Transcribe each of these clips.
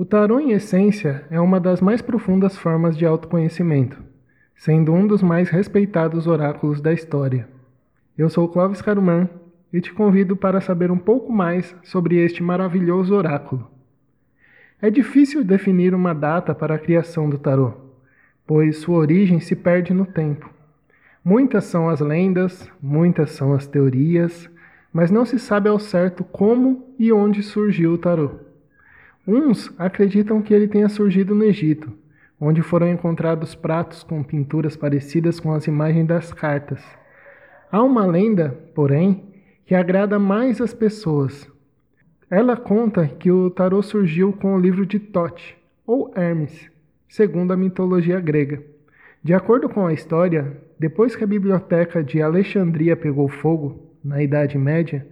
O tarô, em essência, é uma das mais profundas formas de autoconhecimento, sendo um dos mais respeitados oráculos da história. Eu sou Clóvis Caruman e te convido para saber um pouco mais sobre este maravilhoso oráculo. É difícil definir uma data para a criação do tarô, pois sua origem se perde no tempo. Muitas são as lendas, muitas são as teorias, mas não se sabe ao certo como e onde surgiu o tarô. Uns acreditam que ele tenha surgido no Egito, onde foram encontrados pratos com pinturas parecidas com as imagens das cartas. Há uma lenda, porém, que agrada mais as pessoas. Ela conta que o tarô surgiu com o livro de Tote, ou Hermes, segundo a mitologia grega. De acordo com a história, depois que a biblioteca de Alexandria pegou fogo, na Idade Média,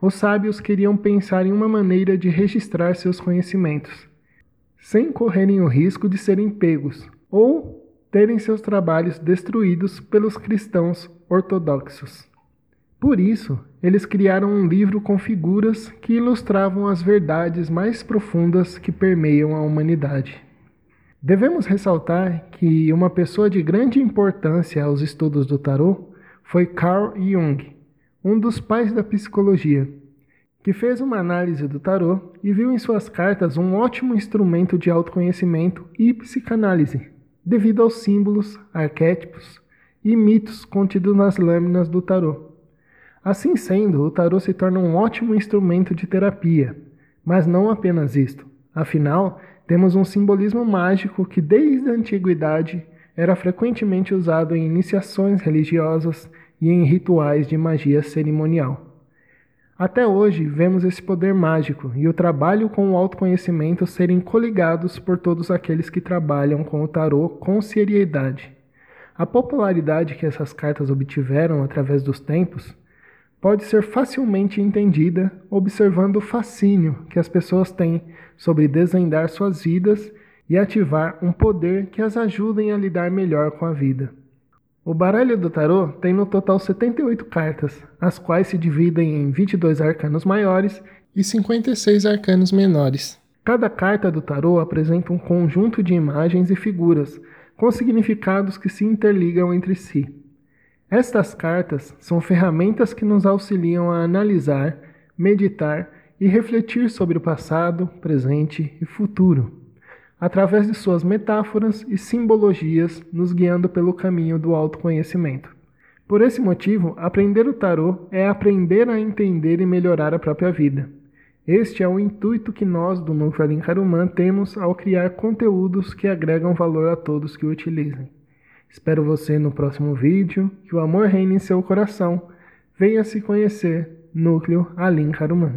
os sábios queriam pensar em uma maneira de registrar seus conhecimentos, sem correrem o risco de serem pegos ou terem seus trabalhos destruídos pelos cristãos ortodoxos. Por isso, eles criaram um livro com figuras que ilustravam as verdades mais profundas que permeiam a humanidade. Devemos ressaltar que uma pessoa de grande importância aos estudos do tarô foi Carl Jung, um dos pais da psicologia, que fez uma análise do tarô e viu em suas cartas um ótimo instrumento de autoconhecimento e psicanálise, devido aos símbolos, arquétipos e mitos contidos nas lâminas do tarô. Assim sendo, o tarô se torna um ótimo instrumento de terapia, mas não apenas isto. Afinal, temos um simbolismo mágico que desde a antiguidade era frequentemente usado em iniciações religiosas e em rituais de magia cerimonial. Até hoje, vemos esse poder mágico e o trabalho com o autoconhecimento serem coligados por todos aqueles que trabalham com o tarô com seriedade. A popularidade que essas cartas obtiveram através dos tempos pode ser facilmente entendida observando o fascínio que as pessoas têm sobre desvendar suas vidas e ativar um poder que as ajudem a lidar melhor com a vida. O baralho do tarô tem no total 78 cartas, as quais se dividem em 22 arcanos maiores e 56 arcanos menores. Cada carta do tarô apresenta um conjunto de imagens e figuras com significados que se interligam entre si. Estas cartas são ferramentas que nos auxiliam a analisar, meditar e refletir sobre o passado, presente e futuro através de suas metáforas e simbologias, nos guiando pelo caminho do autoconhecimento. Por esse motivo, aprender o tarô é aprender a entender e melhorar a própria vida. Este é o intuito que nós do Núcleo Alincarumã temos ao criar conteúdos que agregam valor a todos que o utilizem. Espero você no próximo vídeo, que o amor reine em seu coração. Venha se conhecer, Núcleo Alincarumã.